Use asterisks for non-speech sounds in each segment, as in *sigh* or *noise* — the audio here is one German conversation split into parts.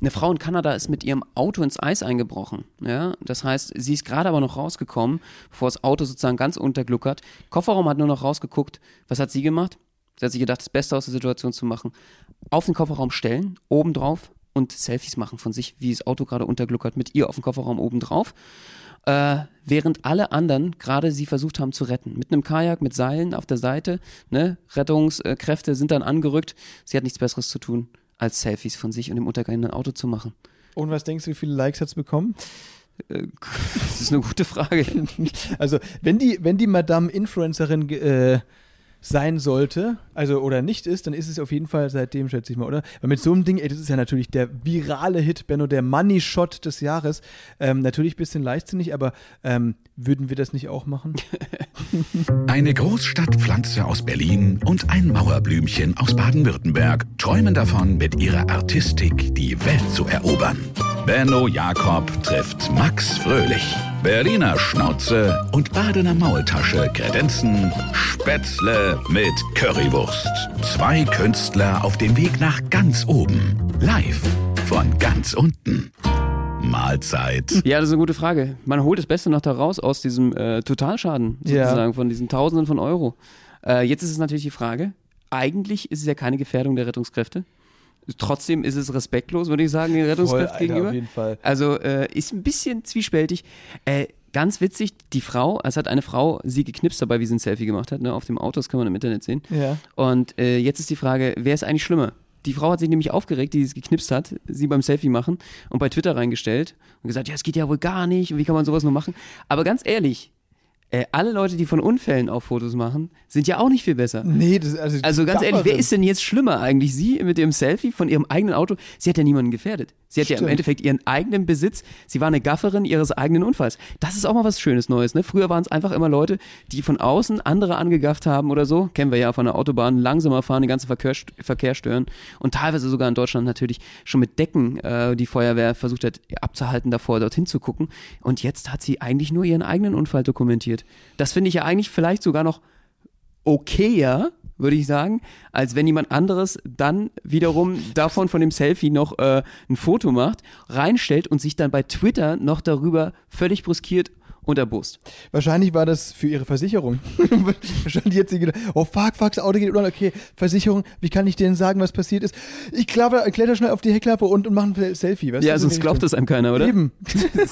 Eine Frau in Kanada ist mit ihrem Auto ins Eis eingebrochen. Ja? Das heißt, sie ist gerade aber noch rausgekommen, bevor das Auto sozusagen ganz untergluckert. Kofferraum hat nur noch rausgeguckt. Was hat sie gemacht? Sie hat sich gedacht, das Beste aus der Situation zu machen. Auf den Kofferraum stellen, oben drauf und Selfies machen von sich, wie das Auto gerade untergluckert, mit ihr auf dem Kofferraum oben drauf. Äh, während alle anderen gerade sie versucht haben zu retten. Mit einem Kajak, mit Seilen auf der Seite. Ne? Rettungskräfte sind dann angerückt. Sie hat nichts Besseres zu tun, als Selfies von sich und dem untergehenden Auto zu machen. Und was denkst du, wie viele Likes hat es bekommen? *laughs* Das ist eine gute Frage. *laughs* Also, wenn die, wenn die Madame Influencerin äh, sein sollte, also oder nicht ist, dann ist es auf jeden Fall seitdem, schätze ich mal, oder? Weil mit so einem Ding, ey, das ist ja natürlich der virale Hit, Benno, der Money Shot des Jahres. Ähm, natürlich ein bisschen leichtsinnig, aber ähm, würden wir das nicht auch machen? *laughs* Eine Großstadtpflanze aus Berlin und ein Mauerblümchen aus Baden-Württemberg träumen davon, mit ihrer Artistik die Welt zu erobern. Benno Jakob trifft Max Fröhlich. Berliner Schnauze und Badener Maultasche kredenzen Spätzle mit Currywurst. Zwei Künstler auf dem Weg nach ganz oben. Live von ganz unten. Mahlzeit. Ja, das ist eine gute Frage. Man holt das Beste noch da raus aus diesem äh, Totalschaden, Ja. sozusagen, von diesen Tausenden von Euro. Äh, jetzt ist es natürlich die Frage, eigentlich ist es ja keine Gefährdung der Rettungskräfte. Trotzdem ist es respektlos, würde ich sagen, den Rettungskräften Alter, gegenüber. auf jeden Fall. Also äh, ist ein bisschen zwiespältig. Äh, ganz witzig, die Frau, es hat eine Frau sie geknipst dabei, wie sie ein Selfie gemacht hat, ne, auf dem Auto, das kann man im Internet sehen. Ja. Und äh, jetzt ist die Frage, wer ist eigentlich schlimmer? Die Frau hat sich nämlich aufgeregt, die es geknipst hat, sie beim Selfie machen und bei Twitter reingestellt und gesagt, ja, es geht ja wohl gar nicht und wie kann man sowas nur machen? Aber ganz ehrlich, äh, alle Leute, die von Unfällen auch Fotos machen, sind ja auch nicht viel besser. Nee, das also, Also ganz ehrlich, wer ist denn jetzt schlimmer eigentlich? Sie mit ihrem Selfie von ihrem eigenen Auto? Sie hat ja niemanden gefährdet. Sie hat ja im Stimmt. Endeffekt ihren eigenen Besitz. Sie war eine Gafferin ihres eigenen Unfalls. Das ist auch mal was Schönes Neues. Ne? Früher waren es einfach immer Leute, die von außen andere angegafft haben oder so. Kennen wir ja von der Autobahn. Langsamer fahren, den ganzen Verkehr, Verkehr stören. Und teilweise sogar in Deutschland natürlich schon mit Decken äh, die Feuerwehr versucht hat abzuhalten, davor dorthin zu gucken. Und jetzt hat sie eigentlich nur ihren eigenen Unfall dokumentiert. Das finde ich ja eigentlich vielleicht sogar noch okayer, würde ich sagen, als wenn jemand anderes dann wiederum davon von dem Selfie noch äh, ein Foto macht, reinstellt und sich dann bei Twitter noch darüber völlig bruskiert und erbost. Wahrscheinlich war das für ihre Versicherung. *laughs* Wahrscheinlich jetzt sie gedacht, oh fuck, fuck, das Auto geht unter. Okay, Versicherung, wie kann ich denen sagen, was passiert ist? Ich klappe, kletter schnell auf die Heckklappe und, und mache ein Selfie. Weißt Ja, du, so sonst die glaubt das einem keiner, oder? Eben.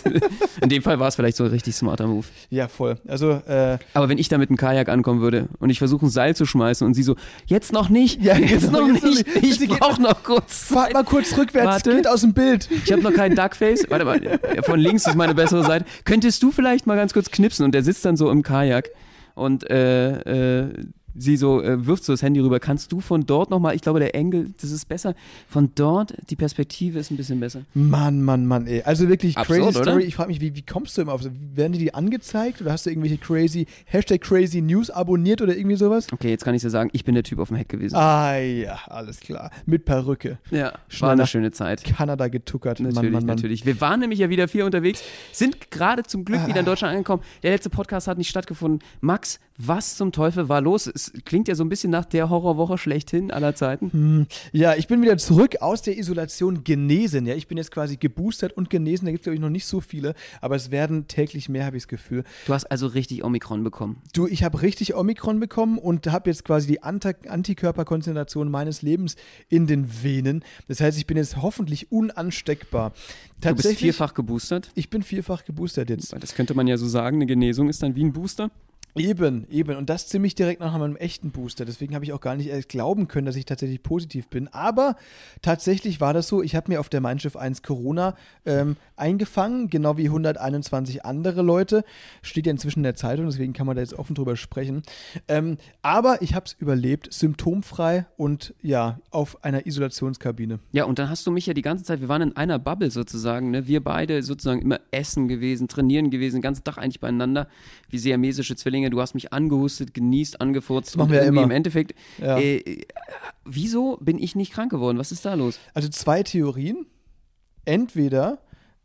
*laughs* In dem Fall war es vielleicht so ein richtig smarter Move. Ja, voll. Also, äh, Aber wenn ich da mit einem Kajak ankommen würde und ich versuche ein Seil zu schmeißen und sie so, jetzt noch nicht, Ja, jetzt genau, noch jetzt noch nicht, nicht. ich brauche noch kurz *laughs* fahrt mal kurz rückwärts, Warte. geht aus dem Bild. Ich habe noch keinen Duckface. Warte mal, von links ist meine bessere Seite. Könntest du vielleicht mal ganz kurz knipsen? Und der sitzt dann so im Kajak und äh, äh, sie so äh, wirft so das Handy rüber. Kannst du von dort nochmal, ich glaube, der Engel, das ist besser. Von dort, die Perspektive ist ein bisschen besser. Mann, Mann, Mann, ey. Also wirklich Absurd, crazy oder? Story. Ich frage mich, wie, wie kommst du immer auf so? Werden die die angezeigt oder hast du irgendwelche crazy, Hashtag crazy News abonniert oder irgendwie sowas? Okay, jetzt kann ich dir sagen, ich bin der Typ auf dem Heck gewesen. Ah ja, alles klar. Mit Perücke. ja, schnell war eine schöne Zeit. Kanada getuckert. Natürlich, Mann, Mann, Mann. natürlich. Wir waren nämlich ja wieder viel unterwegs, sind gerade zum Glück wieder in Deutschland angekommen. Der letzte Podcast hat nicht stattgefunden. Max, was zum Teufel war los? Es klingt ja so ein bisschen nach der Horrorwoche schlechthin aller Zeiten. Ja, ich bin wieder zurück aus der Isolation genesen. Ja, ich bin jetzt quasi geboostert und genesen. Da gibt es, glaube ich, noch nicht so viele, aber es werden täglich mehr, habe ich das Gefühl. Du hast also richtig Omikron bekommen. Du, ich habe richtig Omikron bekommen und habe jetzt quasi die Antikörperkonzentration meines Lebens in den Venen. Das heißt, ich bin jetzt hoffentlich unansteckbar. Du bist vierfach geboostert. ich bin vierfach geboostert jetzt. Das könnte man ja so sagen. Eine Genesung ist dann wie ein Booster. Eben, eben. Und das ziemlich direkt nach meinem echten Booster. Deswegen habe ich auch gar nicht erst glauben können, dass ich tatsächlich positiv bin. Aber tatsächlich war das so. Ich habe mir auf der Mein Schiff 1 Corona ähm, eingefangen, genau wie 121 andere Leute. Steht ja inzwischen in der Zeitung, deswegen kann man da jetzt offen drüber sprechen. Ähm, aber ich habe es überlebt, symptomfrei und ja, auf einer Isolationskabine. Ja, und dann hast du mich ja die ganze Zeit, wir waren in einer Bubble sozusagen, ne? wir beide sozusagen immer essen gewesen, trainieren gewesen, den ganzen Tag eigentlich beieinander, wie siamesische Zwillinge. Du hast mich angehustet, genießt, angefurzt. machen und wir immer. im Endeffekt, Ja. äh, äh, wieso bin ich nicht krank geworden? Was ist da los? Also zwei Theorien. Entweder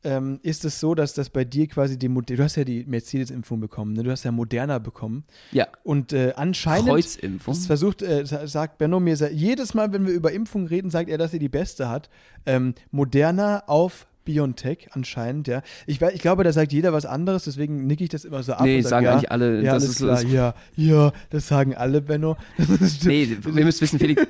ähm, ist es so, dass das bei dir quasi die Mod- du hast ja die Mercedes-Impfung bekommen, ne? du hast ja Moderna bekommen Ja. und äh, anscheinend Kreuzimpfung. das versucht, äh, sa- sagt Benno mir, jedes Mal, wenn wir über Impfungen reden, sagt er, dass er die beste hat. Ähm, Moderna auf BioNTech anscheinend, ja. Ich, ich glaube, da sagt jeder was anderes, deswegen nicke ich das immer so ab. Nee, sag, sagen ja, eigentlich alle, Ja, das ist- klar, das- ja, ja, das sagen alle, Benno. *laughs* Das ist- Nee, wir müssen wissen, Felix,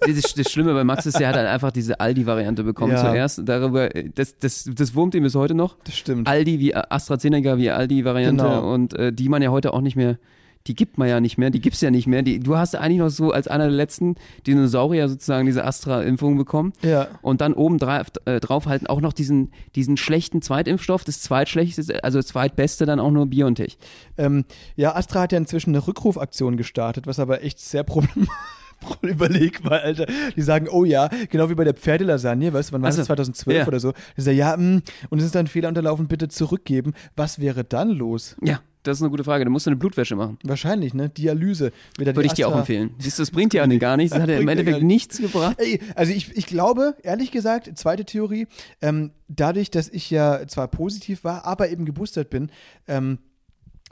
das, das Schlimme bei Max ist, er hat halt einfach diese Aldi-Variante bekommen Ja. zuerst. Darüber, das, das, das wurmt ihm bis heute noch. Das stimmt. Aldi wie AstraZeneca wie Aldi-Variante Genau. und äh, die man ja heute auch nicht mehr, die gibt man ja nicht mehr, die gibt's ja nicht mehr. Die, du hast eigentlich noch so als einer der letzten Dinosaurier sozusagen diese Astra-Impfung bekommen. Ja. Und dann oben drauf, äh, drauf halten auch noch diesen, diesen schlechten Zweitimpfstoff, das zweitschlechteste, also das zweitbeste dann auch nur BioNTech. Ähm, ja, Astra hat ja inzwischen eine Rückrufaktion gestartet, was aber echt sehr problematisch *laughs* Überleg mal, Alter. Die sagen, oh ja, genau wie bei der Pferdelasagne, weißt du, wann war Also, das? 2012 ja. oder so. Die sagen, ja, mh, und es ist dann ein Fehler unterlaufen, bitte zurückgeben. Was wäre dann los? Ja, das ist eine gute Frage. Du musst eine Blutwäsche machen. Wahrscheinlich, ne? Dialyse. Würde ich dir auch empfehlen. Siehst du, das bringt ja *laughs* gar nichts. Das hat ja im Endeffekt nichts gebracht. Ey, also ich, ich glaube, ehrlich gesagt, zweite Theorie, ähm, dadurch, dass ich ja zwar positiv war, aber eben geboostert bin, ähm,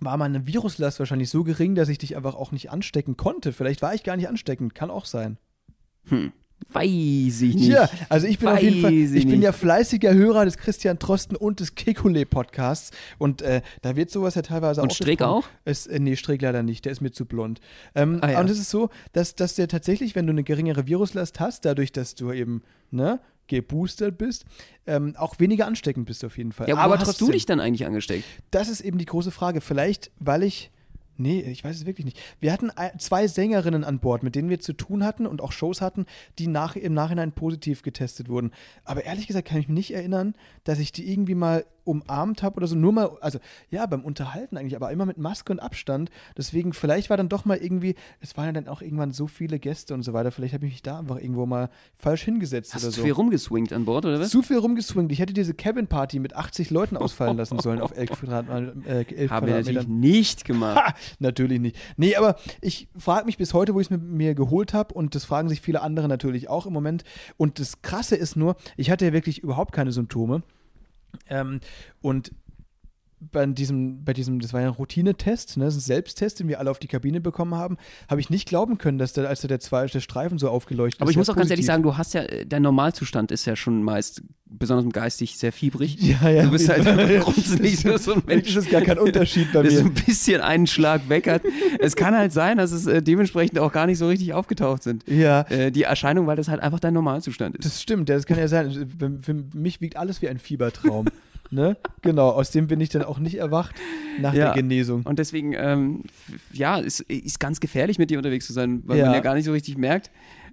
war meine Viruslast wahrscheinlich so gering, dass ich dich einfach auch nicht anstecken konnte. Vielleicht war ich gar nicht ansteckend, kann auch sein. Weiß ich nicht. Ja, also ich bin auf jeden Fall, Weiß ich ich bin ja fleißiger Hörer des Christian Trosten und des Kekulé Podcasts und äh, da wird sowas ja teilweise Und auch Streeck besprochen. auch? Es, äh, nee, Streeck leider nicht, der ist mir zu blond. Ähm, Ah, ja. Und es ist so, dass, dass der tatsächlich, wenn du eine geringere Viruslast hast, dadurch, dass du eben, ne, geboostert bist, ähm, auch weniger ansteckend bist auf jeden Fall. Ja, aber aber hast trotzdem, du dich dann eigentlich angesteckt? das ist eben die große Frage. Vielleicht, weil ich. Nee, ich weiß es wirklich nicht. Wir hatten zwei Sängerinnen an Bord, mit denen wir zu tun hatten und auch Shows hatten, die nach, im Nachhinein positiv getestet wurden. Aber ehrlich gesagt kann ich mich nicht erinnern, dass ich die irgendwie mal umarmt habe oder so. Nur mal, also ja, beim Unterhalten eigentlich, aber immer mit Maske und Abstand. Deswegen, vielleicht war dann doch mal irgendwie, es waren ja dann auch irgendwann so viele Gäste und so weiter. Vielleicht habe ich mich da einfach irgendwo mal falsch hingesetzt Hast oder du so. viel rumgeswingt an Bord, oder was? Zu viel rumgeswingt. Ich hätte diese Cabin-Party mit 80 Leuten ausfallen lassen sollen auf 11, Quadrat, äh, 11 *laughs* Haben wir natürlich Quadratmetern. nicht gemacht. Ha, natürlich nicht. Nee, aber ich frage mich bis heute, wo ich es mir, mir geholt habe und das fragen sich viele andere natürlich auch im Moment. Und das Krasse ist nur, ich hatte ja wirklich überhaupt keine Symptome. Ähm, und bei diesem, bei diesem, das war ja ein Routinetest, ne, das ist ein Selbsttest, den wir alle auf die Kabine bekommen haben, habe ich nicht glauben können, dass der, als der, zwei, der Streifen so aufgeleuchtet Aber ist. ich muss auch ganz ehrlich positiv. sagen, du hast ja, äh, dein Normalzustand ist ja schon meist, besonders geistig, sehr fiebrig. *laughs* Ja, ja. Du bist halt *laughs* *laughs* grundsätzlich so, so ein Mensch, Mensch, ist gar kein Unterschied bei mir. ein bisschen einen Schlag weg hat. es kann halt sein, dass es äh, dementsprechend auch gar nicht so richtig aufgetaucht sind. Ja, Äh, die Erscheinung, weil das halt einfach dein Normalzustand ist. Das stimmt, ja, das kann ja sein. Für mich wiegt alles wie ein Fiebertraum. Ne? Genau, aus dem bin ich dann auch nicht erwacht nach Ja. der Genesung. Und deswegen, ähm, ja, es ist ganz gefährlich, mit dir unterwegs zu sein, weil Ja. man ja gar nicht so richtig merkt,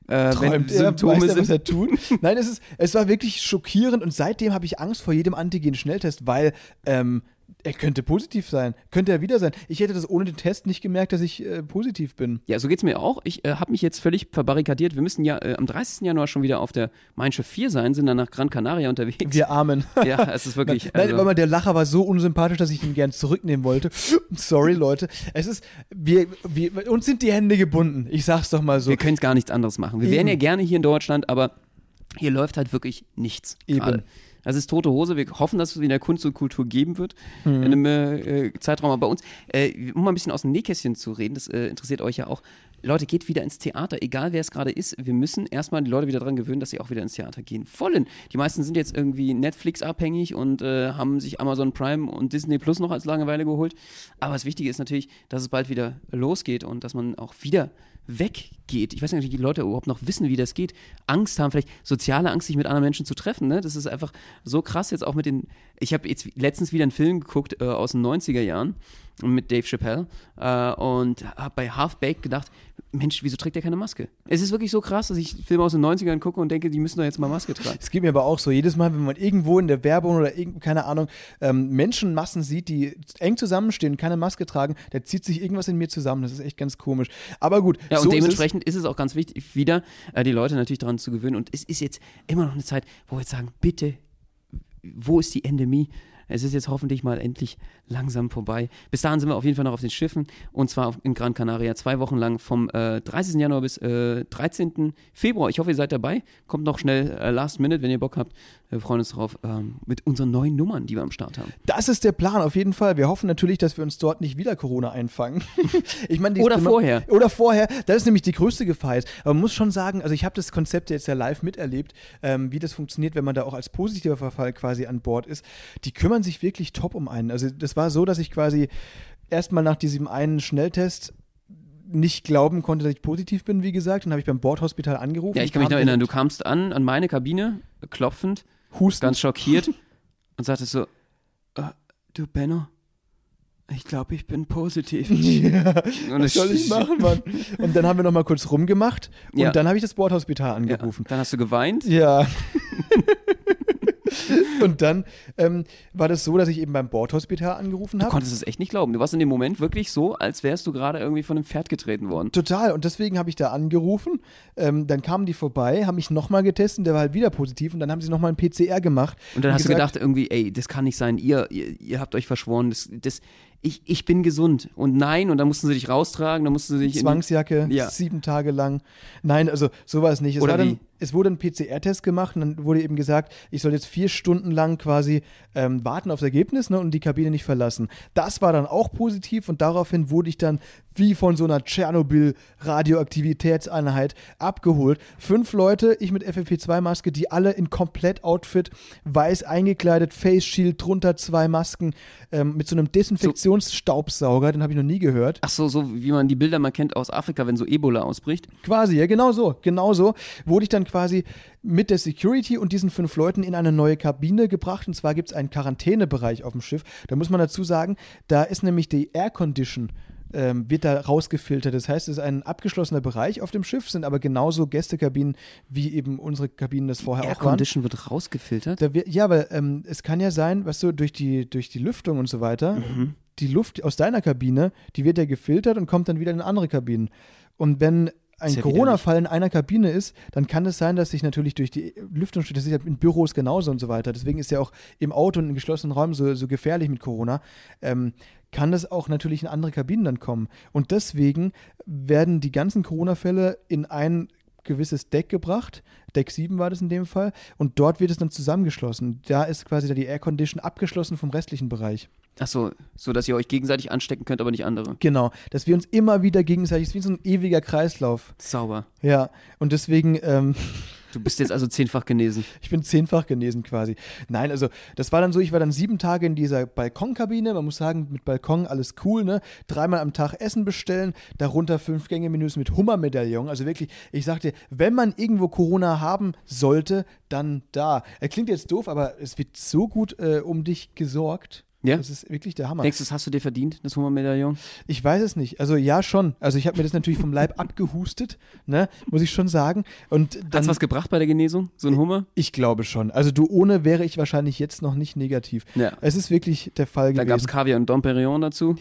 äh, wenn Träumt er, Symptome weiß er, was sind. er tut? *laughs* Nein, es, ist, es war wirklich schockierend und seitdem habe ich Angst vor jedem Antigen-Schnelltest, weil ähm, er könnte positiv sein. Könnte er wieder sein. Ich hätte das ohne den Test nicht gemerkt, dass ich äh, positiv bin. Ja, so geht's mir auch. Ich äh, habe mich jetzt völlig verbarrikadiert. Wir müssen ja äh, am 30. Januar schon wieder auf der Mein Schiff 4 sein, sind dann nach Gran Canaria unterwegs. Wir Armen. *laughs* ja, es ist wirklich. Nein, also- mal, der Lacher war so unsympathisch, dass ich ihn gern zurücknehmen wollte. *laughs* Sorry, Leute. Es ist, wir, wir, uns sind die Hände gebunden. Ich sag's doch mal so. wir können gar nichts anderes machen. Wir Eben. wären ja gerne hier in Deutschland, aber hier läuft halt wirklich nichts. Eben. gerade. Also es ist tote Hose. Wir hoffen, dass es wieder Kunst und Kultur geben wird Mhm. in einem äh, Zeitraum. Aber bei uns, äh, um mal ein bisschen aus dem Nähkästchen zu reden, das äh, interessiert euch ja auch. Leute, geht wieder ins Theater, egal wer es gerade ist. Wir müssen erstmal die Leute wieder daran gewöhnen, dass sie auch wieder ins Theater gehen wollen. Die meisten sind jetzt irgendwie Netflix-abhängig und äh, haben sich Amazon Prime und Disney Plus noch als Langeweile geholt. Aber das Wichtige ist natürlich, dass es bald wieder losgeht und dass man auch wieder weggeht. Ich weiß nicht, ob die Leute überhaupt noch wissen, wie das geht. Angst haben, vielleicht soziale Angst, sich mit anderen Menschen zu treffen. Ne? Das ist einfach so krass jetzt auch mit den. Ich habe jetzt letztens wieder einen Film geguckt äh, aus den 90er Jahren mit Dave Chappelle äh, und habe bei Half Baked gedacht, Mensch, wieso trägt der keine Maske? Es ist wirklich so krass, dass ich Filme aus den 90ern gucke und denke, die müssen doch jetzt mal Maske tragen. Es geht mir aber auch so, jedes Mal, wenn man irgendwo in der Werbung oder keine Ahnung, ähm, Menschenmassen sieht, die eng zusammenstehen, keine Maske tragen, da zieht sich irgendwas in mir zusammen. Das ist echt ganz komisch. Aber gut, Ja, und so ist es. dementsprechend ist es. auch ganz wichtig, wieder äh, die Leute natürlich daran zu gewöhnen. Und es ist jetzt immer noch eine Zeit, wo wir jetzt sagen, bitte, wo ist die Endemie? Es ist jetzt hoffentlich mal endlich langsam vorbei. Bis dahin sind wir auf jeden Fall noch auf den Schiffen und zwar in Gran Canaria zwei Wochen lang vom äh, 30. Januar bis äh, 13. Februar. Ich hoffe, ihr seid dabei. Kommt noch schnell äh, Last Minute, wenn ihr Bock habt. Wir freuen uns drauf ähm, mit unseren neuen Nummern, die wir am Start haben. Das ist der Plan, auf jeden Fall. Wir hoffen natürlich, dass wir uns dort nicht wieder Corona einfangen. *laughs* ich meine, Oder man- vorher. Oder vorher. Das ist nämlich die größte Gefahr jetzt. Aber man muss schon sagen, also ich habe das Konzept jetzt ja live miterlebt, ähm, wie das funktioniert, wenn man da auch als positiver Verfall quasi an Bord ist. Die kümmern sich wirklich top um einen. Also das war so, dass ich quasi erstmal nach diesem einen Schnelltest nicht glauben konnte, dass ich positiv bin, wie gesagt. Dann habe ich beim Bordhospital angerufen. Ja, ich kann mich noch erinnern, du kamst an, an meine Kabine, klopfend, Husten. ganz schockiert *laughs* und sagtest so, äh, du Benno, ich glaube, ich bin positiv. *laughs* Ja, Und was soll ich machen, Mann? Und dann haben wir noch mal kurz rumgemacht und Ja. dann habe ich das Bordhospital Ja, angerufen. dann hast du geweint. Ja. *laughs* *laughs* und dann ähm, war das so, dass ich eben beim Bordhospital angerufen Du habe. konntest es echt nicht glauben. Du warst in dem Moment wirklich so, als wärst du gerade irgendwie von einem Pferd getreten worden. Total. Und deswegen habe ich da angerufen. Ähm, dann kamen die vorbei, haben mich nochmal getestet, der war halt wieder positiv und dann haben sie nochmal ein PCR gemacht. Und dann hast du gesagt, gedacht irgendwie, ey, das kann nicht sein. Ihr, ihr, ihr habt euch verschworen. Das, das, ich, ich bin gesund. Und nein, und dann mussten sie dich raustragen, dann mussten sie dich Zwangsjacke, Ja. sieben Tage lang. Nein, also so war es nicht. Es, Oder dann, es wurde ein PCR-Test gemacht und dann wurde eben gesagt, ich soll jetzt vier Stunden lang quasi ähm, warten aufs Ergebnis ne, und die Kabine nicht verlassen. Das war dann auch positiv und daraufhin wurde ich dann wie von so einer Tschernobyl-Radioaktivitätseinheit abgeholt. Fünf Leute, ich mit FFP2-Maske, die alle in Komplett-Outfit, weiß eingekleidet, Face Shield, drunter zwei Masken, ähm, mit so einem Desinfektionsstaubsauger, den habe ich noch nie gehört. Ach so, so wie man die Bilder mal kennt aus Afrika, wenn so Ebola ausbricht. Quasi, ja, genau so, genau so wurde ich dann quasi mit der Security und diesen fünf Leuten in eine neue Kabine gebracht. Und zwar gibt es einen Quarantänebereich auf dem Schiff. Da muss man dazu sagen, da ist nämlich die Air Condition. Ähm, wird da rausgefiltert. Das heißt, es ist ein abgeschlossener Bereich auf dem Schiff, sind aber genauso Gästekabinen, wie eben unsere Kabinen das vorher Air auch waren. Condition wird rausgefiltert. Da wird, ja, weil ähm, es kann ja sein, weißt du, durch die, durch die Lüftung und so weiter, Mhm. die Luft aus deiner Kabine, die wird ja gefiltert und kommt dann wieder in andere Kabinen. Und wenn ein ja Corona-Fall in einer Kabine ist, dann kann es sein, dass sich natürlich durch die Lüftung, das ist ja in Büros genauso und so weiter, deswegen ist ja auch im Auto und in geschlossenen Räumen so, so gefährlich mit Corona, ähm, kann das auch natürlich in andere Kabinen dann kommen. Und deswegen werden die ganzen Corona-Fälle in ein gewisses Deck gebracht. Deck 7 war das in dem Fall. Und dort wird es dann zusammengeschlossen. Da ist quasi da die Air Condition abgeschlossen vom restlichen Bereich. Ach so, so dass ihr euch gegenseitig anstecken könnt, aber nicht andere. Genau. Dass wir uns immer wieder gegenseitig, es ist wie so ein ewiger Kreislauf. Sauber. Ja. Und deswegen, ähm, Du bist jetzt also zehnfach genesen. ich bin zehnfach genesen quasi. Nein, also das war dann so, ich war dann sieben Tage in dieser Balkonkabine. Man muss sagen, mit Balkon alles cool, ne? Dreimal am Tag Essen bestellen, darunter fünf Gänge-Menüs mit Hummermedaillon. Also wirklich, ich sagte, wenn man irgendwo Corona haben sollte, dann da. Er klingt jetzt doof, aber es wird so gut äh, um dich gesorgt. Ja? Das ist wirklich der Hammer. Denkst du, das hast du dir verdient, das Hummermedaillon? Ich weiß es nicht. Also ja, schon. Also ich habe mir das natürlich vom Leib *laughs* abgehustet, ne? muss ich schon sagen. Und Hat's dann, was gebracht bei der Genesung? So ein Hummer? ich glaube schon. Also du ohne wäre ich wahrscheinlich jetzt noch nicht negativ. Ja. Es ist wirklich der Fall Da gewesen. gab's Kaviar und Dom Perignon dazu.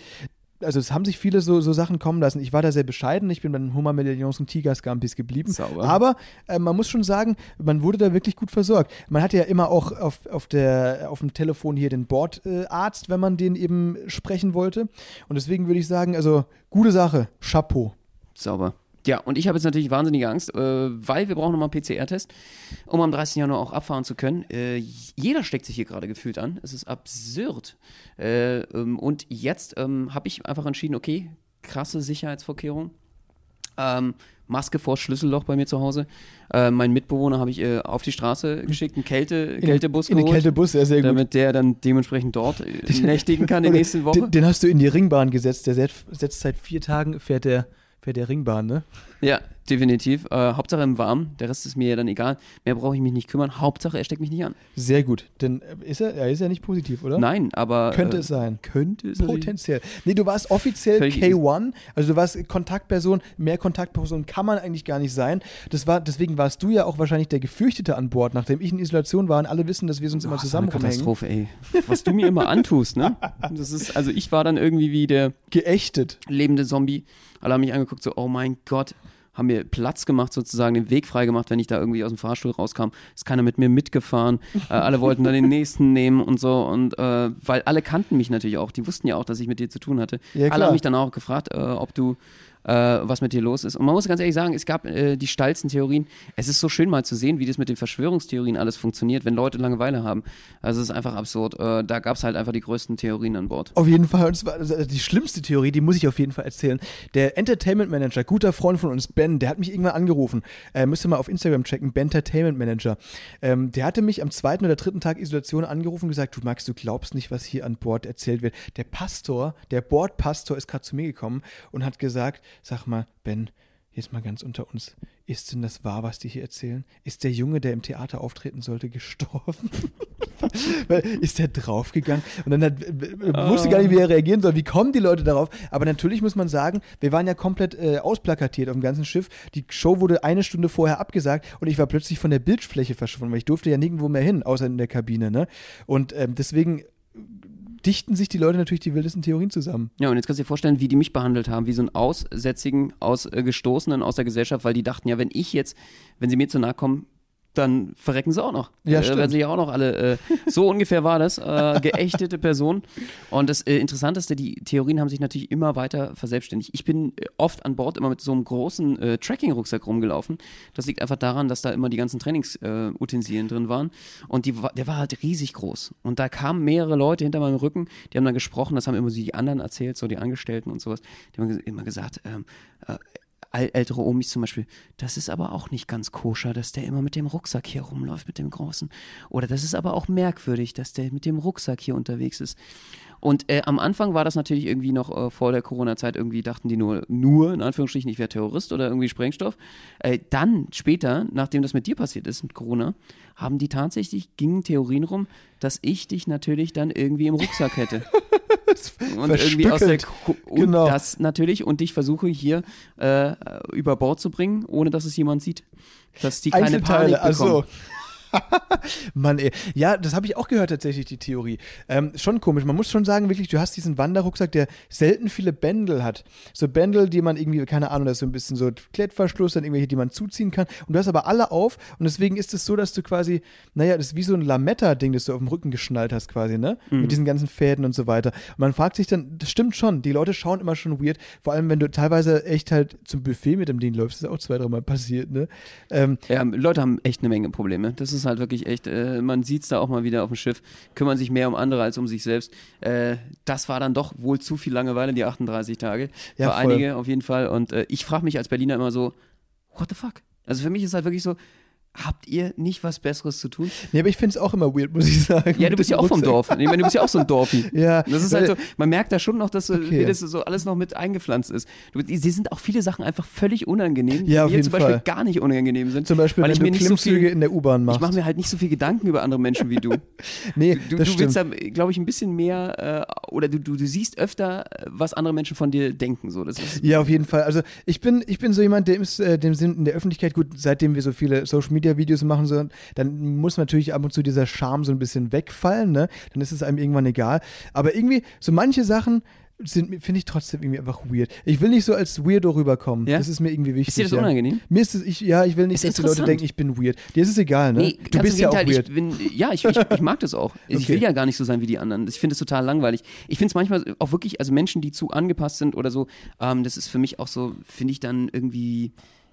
Also es haben sich viele so, so Sachen kommen lassen. Ich war da sehr bescheiden. Ich bin bei den Hummermedaillons und Tigerscampis geblieben. Sauber. Aber äh, man muss schon sagen, man wurde da wirklich gut versorgt. Man hatte ja immer auch auf, auf, der, auf dem Telefon hier den Bordarzt, wenn man den eben sprechen wollte. Und deswegen würde ich sagen, also gute Sache. Chapeau. Sauber. Ja, und ich habe jetzt natürlich wahnsinnige Angst, äh, weil wir brauchen nochmal einen PCR-Test, um am 30. Januar auch abfahren zu können. Äh, jeder steckt sich hier gerade gefühlt an. Es ist absurd. Äh, ähm, und jetzt ähm, habe ich einfach entschieden, okay, krasse Sicherheitsvorkehrungen. Ähm, Maske vor Schlüsselloch bei mir zu Hause. Äh, meinen Mitbewohner habe ich äh, auf die Straße geschickt, einen Kälte, Kältebus In den geholt, Kältebus, sehr, sehr gut. damit der dann dementsprechend dort äh, nächtigen kann in der *laughs* nächsten Woche. Den, den hast du in die Ringbahn gesetzt. Der setzt, setzt seit vier Tagen, fährt der, fährt der Ringbahn, ne? Ja, definitiv. Äh, Hauptsache im Warmen, der Rest ist mir ja dann egal. Mehr brauche ich mich nicht kümmern. Hauptsache, er steckt mich nicht an. Sehr gut. Denn äh, ist er, er ist ja nicht positiv, oder? Nein, aber. Könnte äh, es sein. Könnte es natürlich- Potenziell. Nee, du warst offiziell Völlig K1, also du warst Kontaktperson, mehr Kontaktperson kann man eigentlich gar nicht sein. Das war, deswegen warst du ja auch wahrscheinlich der Gefürchtete an Bord, nachdem ich in Isolation war und alle wissen, dass wir uns immer Boah, zusammen. Katastrophe, ey. Was du mir immer antust, ne? Das ist, also ich war dann irgendwie wie der Geächtet. lebende Zombie. Alle haben mich angeguckt, so, oh mein Gott, haben mir Platz gemacht, sozusagen den Weg frei gemacht, wenn ich da irgendwie aus dem Fahrstuhl rauskam. Ist keiner mit mir mitgefahren. *laughs* Äh, alle wollten dann den nächsten nehmen und so. Und äh, weil alle kannten mich natürlich auch, die wussten ja auch, dass ich mit dir zu tun hatte. Ja, alle haben mich dann auch gefragt, äh, ob du äh, was mit dir los ist. Und man muss ganz ehrlich sagen, es gab äh, die steilsten Theorien. Es ist so schön mal zu sehen, wie das mit den Verschwörungstheorien alles funktioniert, wenn Leute Langeweile haben. Also es ist einfach absurd. Äh, da gab es halt einfach die größten Theorien an Bord. Auf jeden Fall, und zwar also die schlimmste Theorie, die muss ich auf jeden Fall erzählen. Der Entertainment Manager, guter Freund von uns, Ben, der hat mich irgendwann angerufen. Äh, müsst ihr mal auf Instagram checken, Ben Entertainment Manager. Ähm, der hatte mich am zweiten oder dritten Tag Isolation angerufen und gesagt, du Max, du glaubst nicht, was hier an Bord erzählt wird. Der Pastor, der Bordpastor ist gerade zu mir gekommen und hat gesagt, sag mal, Ben, jetzt mal ganz unter uns, ist denn das wahr, was die hier erzählen? Ist der Junge, der im Theater auftreten sollte, gestorben? *laughs* Ist der draufgegangen? Und dann hat, äh, wusste gar nicht, wie er reagieren soll. Wie kommen die Leute darauf? Aber natürlich muss man sagen, wir waren ja komplett äh, ausplakatiert auf dem ganzen Schiff. Die Show wurde eine Stunde vorher abgesagt und ich war plötzlich von der Bildfläche verschwunden, weil ich durfte ja nirgendwo mehr hin, außer in der Kabine. Ne? Und ähm, deswegen dichten sich die Leute natürlich die wildesten Theorien zusammen. Ja, und jetzt kannst du dir vorstellen, wie die mich behandelt haben, wie so einen Aussätzigen, Ausgestoßenen aus der Gesellschaft, weil die dachten ja, wenn ich jetzt, wenn sie mir zu nahe kommen, dann verrecken sie auch noch. Ja, äh, stimmt. Werden sie ja auch noch alle, äh, *laughs* so ungefähr war das, äh, geächtete Personen. Und das äh, Interessanteste, die Theorien haben sich natürlich immer weiter verselbstständigt. Ich bin äh, oft an Bord immer mit so einem großen äh, Tracking-Rucksack rumgelaufen. Das liegt einfach daran, dass da immer die ganzen Trainingsutensilien äh, drin waren. Und die, war- der war halt riesig groß. Und da kamen mehrere Leute hinter meinem Rücken, die haben dann gesprochen, das haben immer so die anderen erzählt, so die Angestellten und sowas. Die haben immer gesagt, ähm, äh, ältere Omis zum Beispiel, das ist aber auch nicht ganz koscher, dass der immer mit dem Rucksack hier rumläuft, mit dem großen. Oder das ist aber auch merkwürdig, dass der mit dem Rucksack hier unterwegs ist. Und äh, am Anfang war das natürlich irgendwie noch äh, vor der Corona-Zeit, irgendwie dachten die nur, nur in Anführungsstrichen, ich wäre Terrorist oder irgendwie Sprengstoff. Äh, dann später, nachdem das mit dir passiert ist, mit Corona, haben die tatsächlich, gingen Theorien rum, dass ich dich natürlich dann irgendwie im Rucksack hätte. *laughs* und irgendwie aus der Ko- Genau. das natürlich und dich versuche hier äh, über Bord zu bringen, ohne dass es jemand sieht. Dass die keine Panik bekommen. also. *laughs* Mann, ey. Ja, das habe ich auch gehört tatsächlich, die Theorie. Ähm, schon komisch. Man muss schon sagen, wirklich, du hast diesen Wanderrucksack, der selten viele Bändel hat. So Bändel, die man irgendwie, keine Ahnung, das ist so ein bisschen so Klettverschluss, dann irgendwelche, die man zuziehen kann. Und du hast aber alle auf und deswegen ist es so, dass du quasi, naja, das ist wie so ein Lametta-Ding, das du auf dem Rücken geschnallt hast quasi, ne? Mhm. Mit diesen ganzen Fäden und so weiter. Und man fragt sich dann, das stimmt schon, die Leute schauen immer schon weird, vor allem wenn du teilweise echt halt zum Buffet mit dem Ding läufst, das ist auch zwei, dreimal passiert, ne? Ähm, Ja, Leute haben echt eine Menge Probleme. Das ist halt wirklich echt, äh, man sieht es da auch mal wieder auf dem Schiff, kümmern sich mehr um andere als um sich selbst. Äh, das war dann doch wohl zu viel Langeweile, die 38 Tage. Ja, Für voll. einige auf jeden Fall. Und äh, ich frage mich als Berliner immer so, what the fuck? Also für mich ist halt wirklich so, habt ihr nicht was Besseres zu tun? Nee, aber ich finde es auch immer weird, muss ich sagen. Ja, du bist ja auch vom. Dorf. Ich meine, du bist ja auch so ein Dorfi. *laughs* Ja, Das ist halt so, man merkt da schon noch, dass so, Okay. das so alles noch mit eingepflanzt ist. Die sind auch viele Sachen einfach völlig unangenehm, Ja, die mir jeden zum Beispiel Fall. gar nicht unangenehm sind. Zum Beispiel, weil wenn ich du mir nicht so viel, in der U-Bahn machst. ich mache mir halt nicht so viel Gedanken über andere Menschen wie du. *laughs* nee, Du, das du willst da, glaube ich, ein bisschen mehr, äh, oder du, du, du siehst öfter, äh, was andere Menschen von dir denken. So. Das ist, Ja, auf jeden Fall. Also ich bin, ich bin so jemand, dem ist, äh, dem sind in der Öffentlichkeit gut, seitdem wir so viele Social Media Videos machen, so, dann muss natürlich ab und zu dieser Charme so ein bisschen wegfallen, ne? Dann ist es einem irgendwann egal. Aber irgendwie, so manche Sachen sind, finde ich trotzdem irgendwie einfach weird. Ich will nicht so als Weirdo rüberkommen. Ja? Das ist mir irgendwie wichtig. ist dir das ja. unangenehm? Mir ist es, ich, ja, ich will nicht, dass die Leute denken, ich bin weird. Dir ist es egal, ne? Nee, du bist ja auch weird. Ich, bin, ja, ich, ich, ich mag das auch. Ich Okay. will ja gar nicht so sein wie die anderen. Ich finde es total langweilig. Ich finde es manchmal auch wirklich, also Menschen, die zu angepasst sind oder so, ähm, das ist für mich auch so, finde ich dann irgendwie.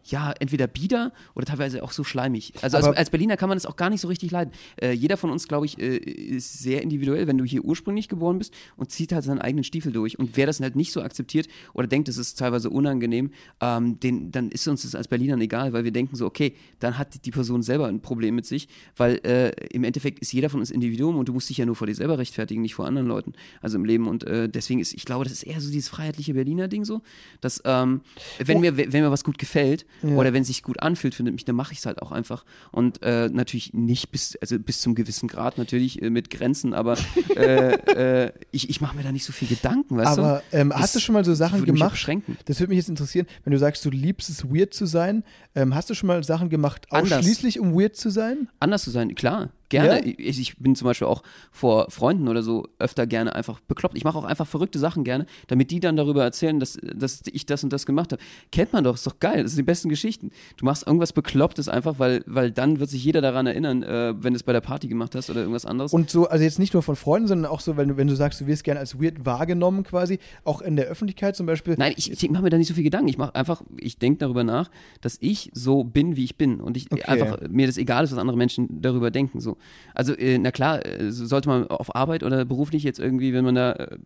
Ja, entweder bieder oder teilweise auch so schleimig. Also als, als Berliner kann man das auch gar nicht so richtig leiden. Äh, jeder von uns, glaube ich, äh, ist sehr individuell, wenn du hier ursprünglich geboren bist und zieht halt seinen eigenen Stiefel durch. Und wer das halt nicht so akzeptiert oder denkt, es ist teilweise unangenehm, ähm, den, dann ist uns das als Berlinern egal, weil wir denken so, okay, dann hat die Person selber ein Problem mit sich, weil äh, im Endeffekt ist jeder von uns Individuum und du musst dich ja nur vor dir selber rechtfertigen, nicht vor anderen Leuten, also im Leben. Und äh, deswegen ist, ich glaube, das ist eher so dieses freiheitliche Berliner Ding so, dass ähm, wenn, Oh. mir, wenn mir was gut gefällt Ja. oder wenn es sich gut anfühlt, findet mich, dann mache ich es halt auch einfach. Und äh, natürlich nicht bis, also bis zum gewissen Grad natürlich äh, mit Grenzen, aber äh, *laughs* äh, ich, ich mache mir da nicht so viel Gedanken, weißt du? Aber ähm, Das hast du schon mal so Sachen gemacht? Das würde mich jetzt interessieren, wenn du sagst, du liebst es, weird zu sein. Ähm, hast du schon mal Sachen gemacht, Anders. ausschließlich um weird zu sein? Anders zu sein, klar. Gerne. Ja? Ich, ich bin zum Beispiel auch vor Freunden oder so öfter gerne einfach bekloppt. Ich mache auch einfach verrückte Sachen gerne, damit die dann darüber erzählen, dass, dass ich das und das gemacht habe. Kennt man doch, ist doch geil. Das sind die besten Geschichten. Du machst irgendwas Beklopptes einfach, weil, weil dann wird sich jeder daran erinnern, äh, wenn du es bei der Party gemacht hast oder irgendwas anderes. Und so, also jetzt nicht nur von Freunden, sondern auch so, wenn du, wenn du sagst, du wirst gerne als weird wahrgenommen quasi, auch in der Öffentlichkeit zum Beispiel. Nein, ich, ich mache mir da nicht so viel Gedanken. Ich mache einfach, ich denke darüber nach, dass ich so bin, wie ich bin. Und ich Okay. einfach, mir das egal ist, was andere Menschen darüber denken. So. Also, äh, na klar, äh, so sollte man auf Arbeit oder beruflich jetzt irgendwie, wenn man da äh,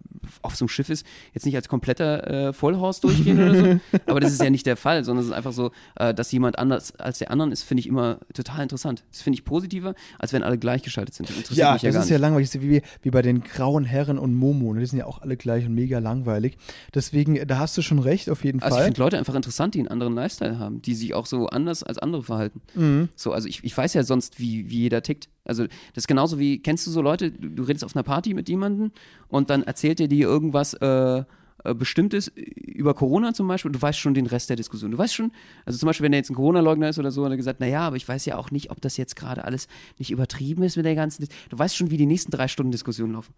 auf so einem Schiff ist, jetzt nicht als kompletter äh, Vollhorst durchgehen oder so. *laughs* Aber das ist ja nicht der Fall, sondern es ist einfach so, äh, dass jemand anders als der anderen ist, finde ich immer total interessant. Das finde ich positiver, als wenn alle gleichgeschaltet sind. Das Ja, ja das ist ja nicht. langweilig. Das ist wie, wie bei den grauen Herren und Momo. ne? Die sind ja auch alle gleich und mega langweilig. Deswegen, da hast du schon recht, auf jeden Also ich Fall. finde Leute einfach interessant, die einen anderen Lifestyle haben, die sich auch so anders als andere verhalten. Mhm. So, also ich, ich weiß ja sonst, wie, wie jeder tickt. Also das ist genauso wie, kennst du so Leute, du, du redest auf einer Party mit jemandem und dann erzählt er dir irgendwas äh, äh, Bestimmtes über Corona zum Beispiel und du weißt schon den Rest der Diskussion. Du weißt schon, also zum Beispiel, wenn er jetzt ein Corona-Leugner ist oder so, hat er gesagt, naja, aber ich weiß ja auch nicht, ob das jetzt gerade alles nicht übertrieben ist mit der ganzen, Dis du weißt schon, wie die nächsten drei Stunden Diskussionen laufen.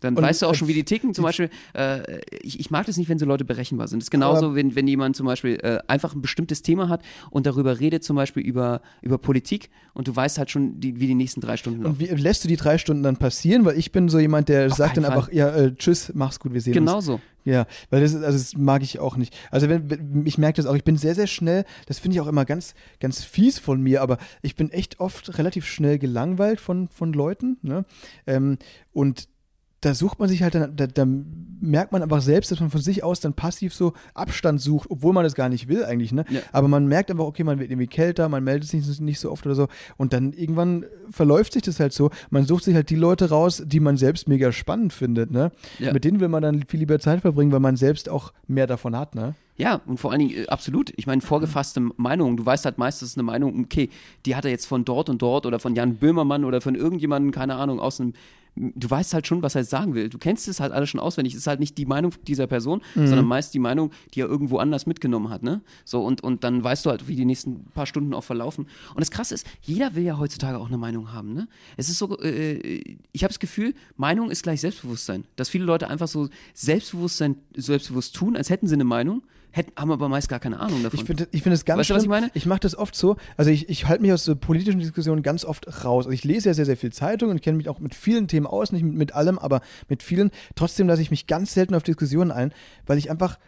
Dann Und, weißt du auch schon, wie die ticken. Zum Beispiel, äh, ich, ich mag das nicht, wenn so Leute berechenbar sind. Das ist genauso, wenn, wenn jemand zum Beispiel äh, einfach ein bestimmtes Thema hat und darüber redet, zum Beispiel über, über Politik und du weißt halt schon, die, wie die nächsten drei Stunden laufen. Und wie, lässt du die drei Stunden dann passieren? Weil ich bin so jemand, der sagt dann keinen einfach, ja, äh, tschüss, mach's gut, wir sehen uns. Genauso. Ja, weil das, also das mag ich auch nicht. Also wenn ich merke das auch, ich bin sehr, sehr schnell, das finde ich auch immer ganz, ganz fies von mir, aber ich bin echt oft relativ schnell gelangweilt von, von Leuten. Ne? Ähm, und da sucht man sich halt dann, da, da merkt man einfach selbst, dass man von sich aus dann passiv so Abstand sucht, obwohl man das gar nicht will eigentlich, ne? Ja. Aber man merkt einfach, okay, man wird irgendwie kälter, man meldet sich nicht, nicht so oft oder so und dann irgendwann verläuft sich das halt so. Man sucht sich halt die Leute raus, die man selbst mega spannend findet, ne? Ja. Mit denen will man dann viel lieber Zeit verbringen, weil man selbst auch mehr davon hat, ne? Ja, und vor allen Dingen, äh, absolut. Ich meine, vorgefasste Meinungen. Du weißt halt meistens eine Meinung, okay, die hat er jetzt von dort und dort oder von Jan Böhmermann oder von irgendjemandem, keine Ahnung, aus einem. Du weißt halt schon, was er sagen will. Du kennst es halt alles schon auswendig. Es ist halt nicht die Meinung dieser Person, sondern meist die Meinung, die er irgendwo anders mitgenommen hat, ne? So, und, und dann weißt du halt, wie die nächsten paar Stunden auch verlaufen. Und das Krasse ist, jeder will ja heutzutage auch eine Meinung haben, ne? Es ist so, äh, ich habe das Gefühl, Meinung ist gleich Selbstbewusstsein. Dass viele Leute einfach so Selbstbewusstsein, selbstbewusst tun, als hätten sie eine Meinung, hätten, haben aber meist gar keine Ahnung davon. Ich finde ich find das ganz Weißt du, was ich meine? Ich mache das oft so. Also ich, ich halte mich aus so politischen Diskussionen ganz oft raus. Also ich lese ja sehr, sehr viel Zeitung und kenne mich auch mit vielen Themen aus, nicht mit, mit allem, aber mit vielen. Trotzdem lasse ich mich ganz selten auf Diskussionen ein, weil ich einfach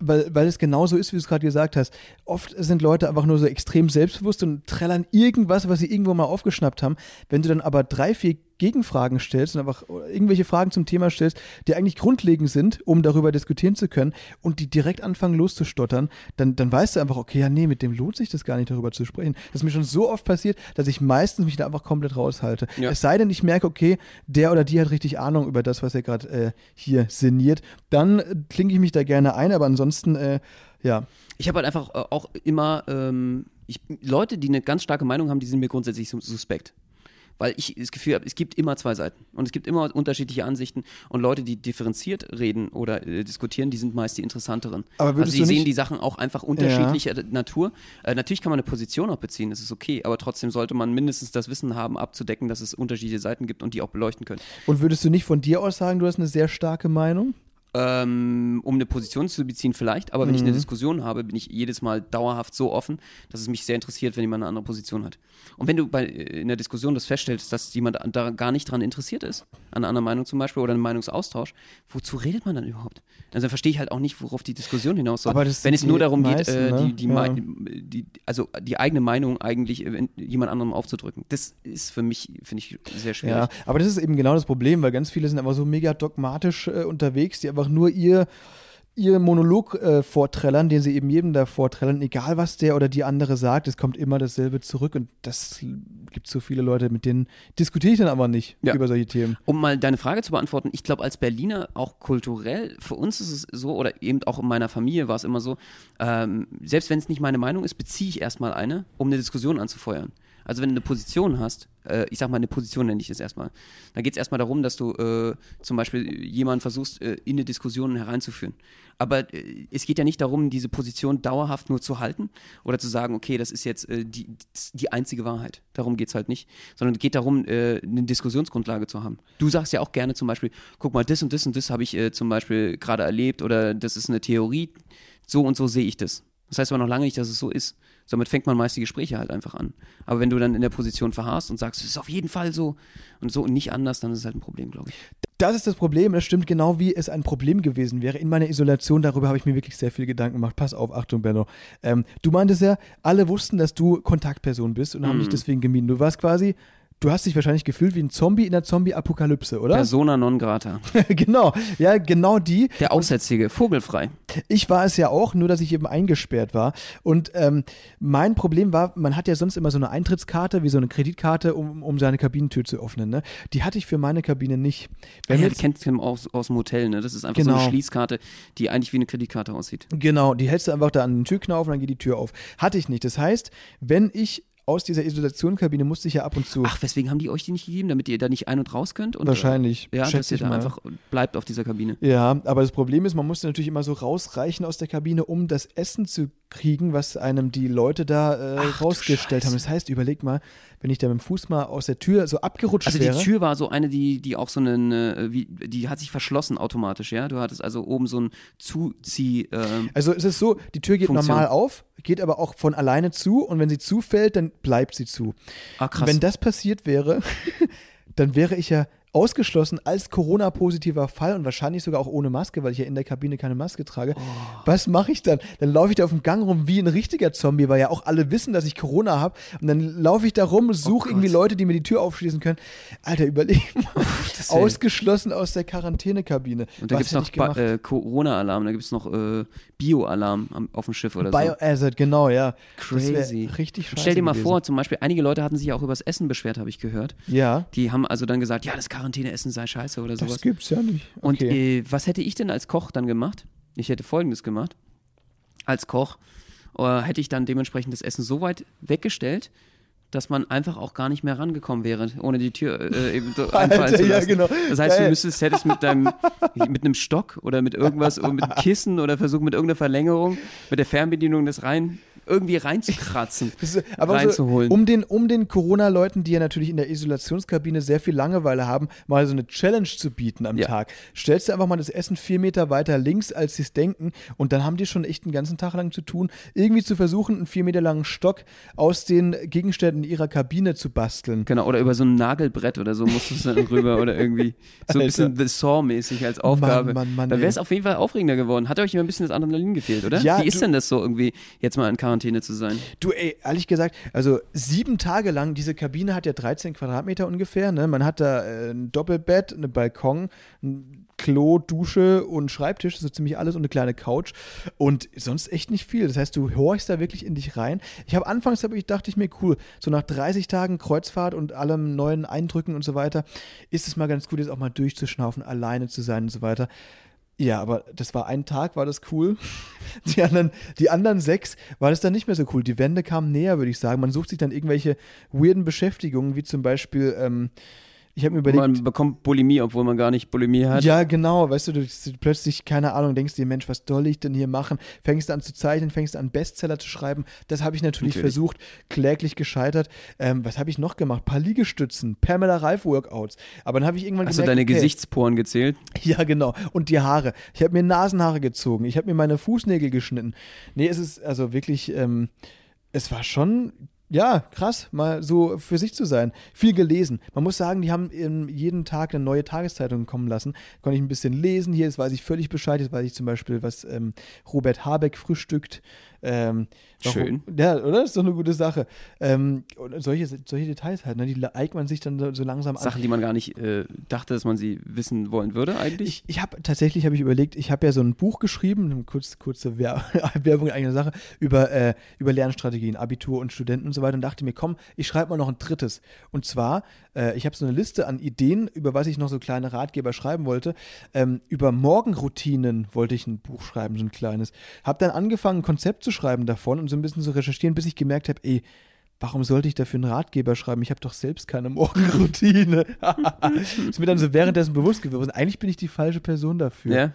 weil, weil es genauso ist, wie du es gerade gesagt hast. Oft sind Leute einfach nur so extrem selbstbewusst und trällern irgendwas, was sie irgendwo mal aufgeschnappt haben. Wenn du dann aber drei, vier Gegenfragen stellst und einfach irgendwelche Fragen zum Thema stellst, die eigentlich grundlegend sind, um darüber diskutieren zu können und die direkt anfangen loszustottern, dann, dann weißt du einfach, okay, ja, nee, mit dem lohnt sich das gar nicht, darüber zu sprechen. Das ist mir schon so oft passiert, dass ich meistens mich da einfach komplett raushalte. Ja. Es sei denn, ich merke, okay, der oder die hat richtig Ahnung über das, was er gerade äh, hier sinniert, dann äh, klinke ich mich da gerne ein, aber ansonsten, äh, ja. Ich habe halt einfach äh, auch immer ähm, ich, Leute, die eine ganz starke Meinung haben, die sind mir grundsätzlich sus- suspekt. Weil ich das Gefühl habe, es gibt immer zwei Seiten. Und es gibt immer unterschiedliche Ansichten. Und Leute, die differenziert reden oder äh, diskutieren, die sind meist die interessanteren. Aber also würdest die sehen die Sachen auch einfach unterschiedlicher Natur. Äh, natürlich kann man eine Position auch beziehen, das ist okay. Aber trotzdem sollte man mindestens das Wissen haben, abzudecken, dass es unterschiedliche Seiten gibt und die auch beleuchten können. Und würdest du nicht von dir aus sagen, du hast eine sehr starke Meinung? Ähm, um eine Position zu beziehen vielleicht, aber wenn ich eine Mhm. Diskussion habe, bin ich jedes Mal dauerhaft so offen, dass es mich sehr interessiert, wenn jemand eine andere Position hat. Und wenn du bei, äh, in der Diskussion das feststellst, dass jemand da gar nicht dran interessiert ist, an einer anderen Meinung zum Beispiel oder einem Meinungsaustausch, wozu redet man dann überhaupt? Also dann verstehe ich halt auch nicht, worauf die Diskussion hinaus soll. Wenn es nur die darum meisten, geht, äh, ne? die, die, Ja. Die, also die eigene Meinung eigentlich äh, jemand anderem aufzudrücken. Das ist für mich, finde ich, sehr schwierig. Ja, aber das ist eben genau das Problem, weil ganz viele sind einfach so mega dogmatisch äh, unterwegs, die einfach nur ihr, ihr Monolog äh, vorträllern, den sie eben jedem da vorträllern, egal was der oder die andere sagt, es kommt immer dasselbe zurück und das gibt so viele Leute, mit denen diskutiere ich dann aber nicht Ja. über solche Themen. Um mal deine Frage zu beantworten, ich glaube, als Berliner auch kulturell, für uns ist es so, oder eben auch in meiner Familie war es immer so, ähm, selbst wenn es nicht meine Meinung ist, beziehe ich erstmal eine, um eine Diskussion anzufeuern. Also wenn du eine Position hast, äh, ich sag mal, eine Position nenne ich das erstmal, dann geht es erstmal darum, dass du äh, zum Beispiel jemanden versuchst, äh, in eine Diskussion hereinzuführen. Aber äh, es geht ja nicht darum, diese Position dauerhaft nur zu halten oder zu sagen, okay, das ist jetzt äh, die, die einzige Wahrheit. Darum geht es halt nicht. Sondern es geht darum, äh, eine Diskussionsgrundlage zu haben. Du sagst ja auch gerne zum Beispiel, guck mal, das und das und das habe ich zum Beispiel gerade erlebt oder das ist eine Theorie, so und so sehe ich das. Das heißt aber noch lange nicht, dass es so ist. Somit fängt man meist die Gespräche halt einfach an. Aber wenn du dann in der Position verharrst und sagst, es ist auf jeden Fall so und so und nicht anders, dann ist es halt ein Problem, glaube ich. Das ist das Problem. Das stimmt genau, wie es ein Problem gewesen wäre. In meiner Isolation, darüber habe ich mir wirklich sehr viel Gedanken gemacht. Pass auf, Achtung, Benno. Ähm, du meintest ja, alle wussten, dass du Kontaktperson bist und haben dich deswegen gemieden. Du warst quasi du hast dich wahrscheinlich gefühlt wie ein Zombie in der Zombie-Apokalypse, oder? Persona non grata. *laughs* genau, ja, genau die. Der Aussätzige, vogelfrei. Ich war es ja auch, nur dass ich eben eingesperrt war. Und ähm, mein Problem war, man hat ja sonst immer so eine Eintrittskarte, wie so eine Kreditkarte, um, um seine Kabinentür zu öffnen. Ne? Die hatte ich für meine Kabine nicht. Wenn ja, die kennt man aus, aus dem Hotel, ne? Das ist einfach genau. so eine genau. Schließkarte, die eigentlich wie eine Kreditkarte aussieht. Genau, die hältst du einfach da an den Türknauf und dann geht die Tür auf. Hatte ich nicht. Das heißt, wenn ich aus dieser Isolationskabine musste ich ja ab und zu. Ach, weswegen haben die euch die nicht gegeben, damit ihr da nicht ein- und raus könnt? Und, Wahrscheinlich. Äh, ja, dass ihr da einfach bleibt auf dieser Kabine. Ja, aber das Problem ist, man musste natürlich immer so rausreichen aus der Kabine, um das Essen zu kriegen, was einem die Leute da äh, Ach, rausgestellt haben. Das heißt, überleg mal, wenn ich da mit dem Fuß mal aus der Tür so abgerutscht also wäre. Also die Tür war so eine, die, die auch so eine, wie, die hat sich verschlossen automatisch, ja. Du hattest also oben so ein Zuzieh. Äh, also es ist so, die Tür geht Funktion. normal auf, geht aber auch von alleine zu und wenn sie zufällt, dann bleibt sie zu. Ah, krass. Wenn das passiert wäre, *laughs* dann wäre ich ja ausgeschlossen als Corona-positiver Fall und wahrscheinlich sogar auch ohne Maske, weil ich ja in der Kabine keine Maske trage. Oh. Was mache ich dann? Dann laufe ich da auf dem Gang rum wie ein richtiger Zombie, weil ja auch alle wissen, dass ich Corona habe. Und dann laufe ich da rum, suche oh irgendwie Leute, die mir die Tür aufschließen können. Alter, überleg mal. Oh, Ausgeschlossen aus der Quarantänekabine. Und da gibt es noch äh, Corona-Alarm, da gibt es noch äh, Bio-Alarm auf dem Schiff oder Bio so. Biohazard, genau, ja. Crazy. Richtig scheiße Stell dir mal gewesen. vor, zum Beispiel, einige Leute hatten sich ja auch übers Essen beschwert, habe ich gehört. Ja. Die haben also dann gesagt, ja, das Quarantäneessen sei scheiße oder sowas. Das gibt's ja nicht. Okay. Und äh, was hätte ich denn als Koch dann gemacht? Ich hätte folgendes gemacht. Als Koch äh, hätte ich dann dementsprechend das Essen so weit weggestellt, dass man einfach auch gar nicht mehr rangekommen wäre, ohne die Tür äh, eben so *laughs* einfallen zu lassen. Ja, genau. Das heißt, Geil. du müsstest, hättest mit deinem, *laughs* mit einem Stock oder mit irgendwas, oder mit einem Kissen oder versuchen mit irgendeiner Verlängerung, mit der Fernbedienung das rein irgendwie reinzukratzen, ist, aber reinzuholen. So, um den, um den Corona-Leuten, die ja natürlich in der Isolationskabine sehr viel Langeweile haben, mal so eine Challenge zu bieten am ja. Tag. Stellst du einfach mal das Essen vier Meter weiter links, als sie es denken, und dann haben die schon echt einen ganzen Tag lang zu tun, irgendwie zu versuchen, einen vier Meter langen Stock aus den Gegenständen ihrer Kabine zu basteln. Genau, oder über so ein Nagelbrett oder so musst du es dann rüber oder irgendwie so ein bisschen The Saw-mäßig als Aufgabe. Mann, Mann, Mann, da wäre es auf jeden Fall aufregender geworden. Hat euch immer ein bisschen das Adrenalin gefehlt, oder? Ja, Wie ist denn das so irgendwie, jetzt mal in Quarantäne? Quarantäne zu sein. Du, ey, ehrlich gesagt, also sieben Tage lang, diese Kabine hat ja 13 Quadratmeter ungefähr, ne? Man hat da äh, ein Doppelbett, einen Balkon, ein Klo, Dusche und Schreibtisch, so ziemlich alles und eine kleine Couch und sonst echt nicht viel. Das heißt, du horchst da wirklich in dich rein. Ich habe anfangs, hab ich, dachte ich mir, cool, so nach 30 Tagen Kreuzfahrt und allem neuen Eindrücken und so weiter, ist es mal ganz gut, jetzt auch mal durchzuschnaufen, alleine zu sein und so weiter. Ja, aber das war ein Tag, war das cool. *laughs* Die anderen, die anderen sechs war das dann nicht mehr so cool. Die Wände kamen näher, würde ich sagen. Man sucht sich dann irgendwelche weirden Beschäftigungen, wie zum Beispiel ähm, ich habe mir überlegt. Man bekommt Bulimie, obwohl man gar nicht Bulimie hat. Ja, genau. Weißt du, du plötzlich, keine Ahnung, denkst dir, Mensch, was soll ich denn hier machen? Fängst an zu zeichnen, fängst an, Bestseller zu schreiben. Das habe ich natürlich, natürlich, versucht, kläglich gescheitert. Ähm, was habe ich noch gemacht? Ein paar Liegestützen, Pamela Reif Workouts. Aber dann habe ich irgendwann Hast gemerkt, du deine okay, Gesichtsporen gezählt? *laughs* Ja, genau. Und die Haare. Ich habe mir Nasenhaare gezogen. Ich habe mir meine Fußnägel geschnitten. Nee, es ist also wirklich, ähm, es war schon ja, krass, mal so für sich zu sein. Viel gelesen. Man muss sagen, die haben jeden Tag eine neue Tageszeitung kommen lassen. Konnte ich ein bisschen lesen. Hier, jetzt weiß ich völlig Bescheid. Jetzt weiß ich zum Beispiel, was ähm, Robert Habeck frühstückt. Ähm, Schön. Ja, oder? Das ist doch eine gute Sache. Ähm, solche, solche Details halt, ne? die eignet man sich dann so, langsam an. Sachen, die man gar nicht äh, dachte, dass man sie wissen wollen würde, eigentlich? Ich, ich habe tatsächlich habe ich überlegt, ich habe ja so ein Buch geschrieben, eine kurz, kurze *laughs* Werbung in eigener Sache, über, äh, über Lernstrategien, Abitur und Studenten und so weiter und dachte mir, komm, ich schreibe mal noch ein drittes. Und zwar, äh, ich habe so eine Liste an Ideen, über was ich noch so kleine Ratgeber schreiben wollte. Ähm, über Morgenroutinen wollte ich ein Buch schreiben, so ein kleines. Habe dann angefangen, ein Konzept zu schreiben davon und so ein bisschen zu recherchieren, bis ich gemerkt habe, ey, warum sollte ich dafür einen Ratgeber schreiben? Ich habe doch selbst keine *laughs* Morgenroutine. *laughs* ist mir dann so währenddessen bewusst geworden. Eigentlich bin ich die falsche Person dafür. Ja.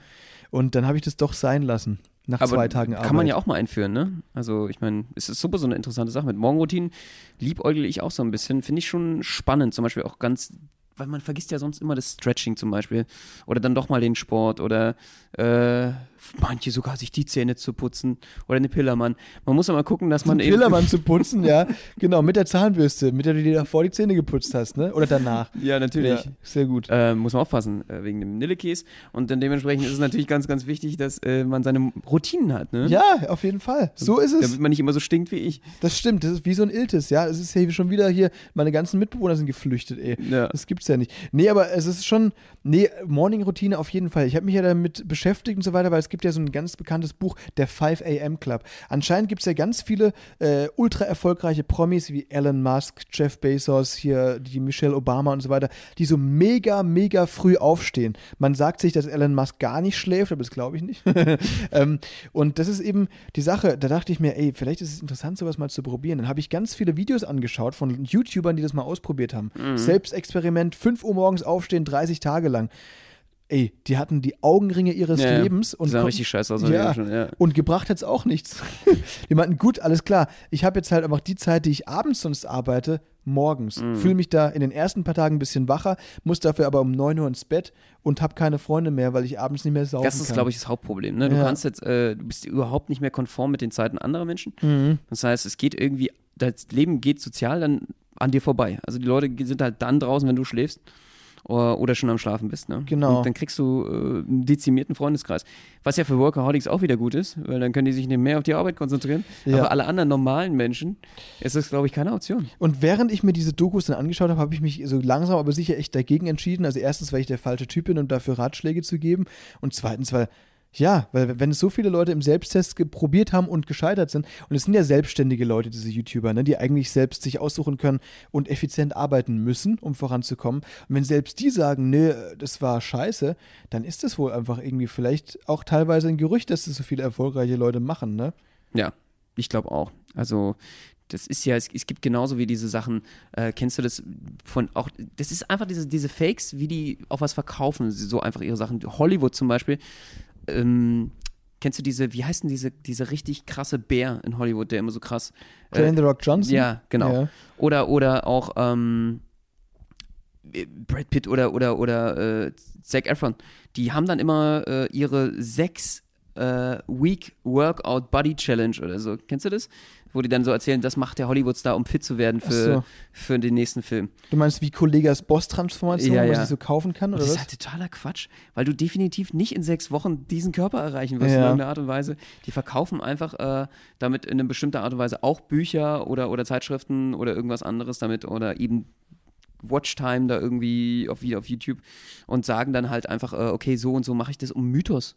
Und dann habe ich das doch sein lassen. Nach Aber zwei Tagen Arbeit. kann man ja auch mal einführen, ne? Also ich meine, es ist super so eine interessante Sache. Mit Morgenroutinen liebäugel ich auch so ein bisschen. Finde ich schon spannend. Zum Beispiel auch ganz, weil man vergisst ja sonst immer das Stretching zum Beispiel. Oder dann doch mal den Sport oder äh, manche sogar sich die Zähne zu putzen oder eine Pillermann. Man muss mal gucken, dass man einen Pillermann zu *laughs* putzen, ja. Genau, mit der Zahnbürste, mit der du dir davor die Zähne geputzt hast, ne? Oder danach. *laughs* Ja, natürlich. Ja, sehr gut. Äh, muss man aufpassen, äh, wegen dem Nillekäse. Und dann dementsprechend ist es natürlich ganz, ganz wichtig, dass äh, man seine Routinen hat, ne? Ja, auf jeden Fall. So ist es. Damit man nicht immer so stinkt wie ich. Das stimmt, das ist wie so ein Iltis, ja. Es ist ja schon wieder hier, meine ganzen Mitbewohner sind geflüchtet, ey. Ja. Das gibt's ja nicht. Nee, aber es ist schon, nee, Morning-Routine auf jeden Fall. Ich habe mich ja damit beschäftigt und so weiter, weil es gibt ja so ein ganz bekanntes Buch, der 5 AM Club. Anscheinend gibt es ja ganz viele äh, ultra erfolgreiche Promis wie Elon Musk, Jeff Bezos, hier die Michelle Obama und so weiter, die so mega, mega früh aufstehen. Man sagt sich, dass Elon Musk gar nicht schläft, aber das glaube ich nicht. *laughs* ähm, und das ist eben die Sache, da dachte ich mir, ey, vielleicht ist es interessant, sowas mal zu probieren. Dann habe ich ganz viele Videos angeschaut von YouTubern, die das mal ausprobiert haben. Mhm. Selbstexperiment, 5 Uhr morgens aufstehen, 30 Tage lang ey, die hatten die Augenringe ihres Ja, Lebens und sahen richtig scheiße aus. Ja, schon, ja. und gebracht hat's auch nichts. *laughs* die meinten, gut, alles klar, ich habe jetzt halt einfach die Zeit, die ich abends sonst arbeite, morgens. Mhm. Fühle mich da in den ersten paar Tagen ein bisschen wacher, muss dafür aber um 9 Uhr ins Bett und habe keine Freunde mehr, weil ich abends nicht mehr saufen Das ist, glaube ich, das Hauptproblem. Ne? Du Ja. kannst jetzt, äh, du bist überhaupt nicht mehr konform mit den Zeiten anderer Menschen. Mhm. Das heißt, es geht irgendwie, das Leben geht sozial dann an dir vorbei. Also die Leute sind halt dann draußen, wenn du schläfst oder, oder schon am Schlafen bist. Ne? Genau. Und dann kriegst du äh, einen dezimierten Freundeskreis. Was ja für Workaholics auch wieder gut ist, weil dann können die sich nicht mehr auf die Arbeit konzentrieren. Ja. Aber alle anderen normalen Menschen ist das, glaube ich, keine Option. Und während ich mir diese Dokus dann angeschaut habe, habe ich mich so langsam aber sicher echt dagegen entschieden. Also erstens, weil ich der falsche Typ bin, um dafür Ratschläge zu geben. Und zweitens, weil, ja, weil wenn es so viele Leute im Selbsttest probiert haben und gescheitert sind, und es sind ja selbstständige Leute, diese YouTuber, ne, die eigentlich selbst sich aussuchen können und effizient arbeiten müssen, um voranzukommen. Und wenn selbst die sagen, nö, das war scheiße, dann ist das wohl einfach irgendwie vielleicht auch teilweise ein Gerücht, dass das so viele erfolgreiche Leute machen, ne? Ja, ich glaube auch. Also das ist ja, es, es gibt genauso wie diese Sachen, äh, kennst du das von auch, das ist einfach diese, diese Fakes, wie die auch was verkaufen, so einfach ihre Sachen. Hollywood zum Beispiel, ähm, kennst du diese, wie heißt denn diese, diese richtig krasse Bär in Hollywood, der immer so krass. äh, Dwayne The Rock Johnson? ja, genau. Ja. Oder, oder auch ähm, Brad Pitt oder, oder, oder äh, Zac Efron, die haben dann immer äh, ihre sechs äh, Week Workout Body Challenge oder so. Kennst du das? Wo die dann so erzählen, das macht der Hollywood-Star, um fit zu werden für, so. für den nächsten Film. Du meinst wie Kollegas Boss-Transformation, Ja, was ja. ich so kaufen kann, oder das was? ist halt totaler Quatsch, weil du definitiv nicht in sechs Wochen diesen Körper erreichen wirst in Ja. irgendeiner Art und Weise. Die verkaufen einfach äh, damit in einer bestimmten Art und Weise auch Bücher oder, oder Zeitschriften oder irgendwas anderes damit oder eben Watchtime da irgendwie auf, wie auf YouTube und sagen dann halt einfach, äh, okay, so und so mache ich das, um Mythos äh,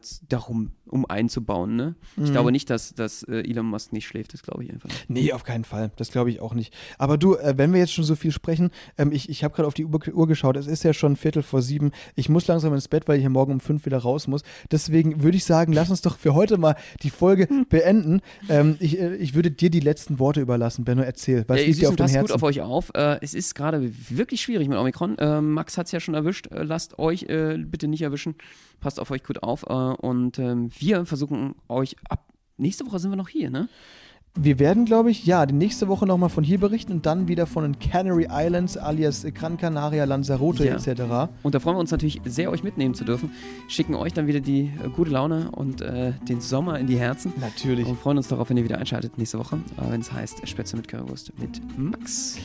z- darum, um einzubauen. Ne? Ich Mhm. glaube nicht, dass, dass äh, Elon Musk nicht schläft, das glaube ich einfach nicht. Nee, auf keinen Fall. Das glaube ich auch nicht. Aber du, äh, wenn wir jetzt schon so viel sprechen, ähm, ich, ich habe gerade auf die Uhr, Uhr geschaut, es ist ja schon Viertel vor sieben. Ich muss langsam ins Bett, weil ich ja morgen um fünf wieder raus muss. Deswegen würde ich sagen, lass uns doch für heute mal die Folge beenden. Ähm, ich, äh, ich würde dir die letzten Worte überlassen. Benno, erzähl. Was ja, liegt dir auf dem passt Herzen? gut auf euch auf. Äh, es ist gerade wirklich schwierig mit Omikron. Äh, Max hat es ja schon erwischt. Äh, lasst euch äh, bitte nicht erwischen. Passt auf euch gut auf. Äh, und ähm, wir versuchen euch ab. Nächste Woche sind wir noch hier, ne? Wir werden, glaube ich, ja, die nächste Woche nochmal von hier berichten und dann wieder von den Canary Islands alias Gran Canaria, Lanzarote Ja. etc. Und da freuen wir uns natürlich sehr, euch mitnehmen zu dürfen. Schicken euch dann wieder die äh, gute Laune und äh, den Sommer in die Herzen. Natürlich. Und freuen uns darauf, wenn ihr wieder einschaltet nächste Woche, äh, wenn es heißt Spätzle mit Currywurst mit Max.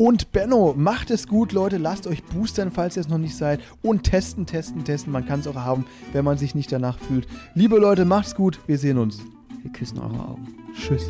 Und Benno, macht es gut, Leute. Lasst euch boostern, falls ihr es noch nicht seid. Und testen, testen, testen. Man kann es auch haben, wenn man sich nicht danach fühlt. Liebe Leute, macht's gut. Wir sehen uns. Wir küssen eure Augen. Tschüss.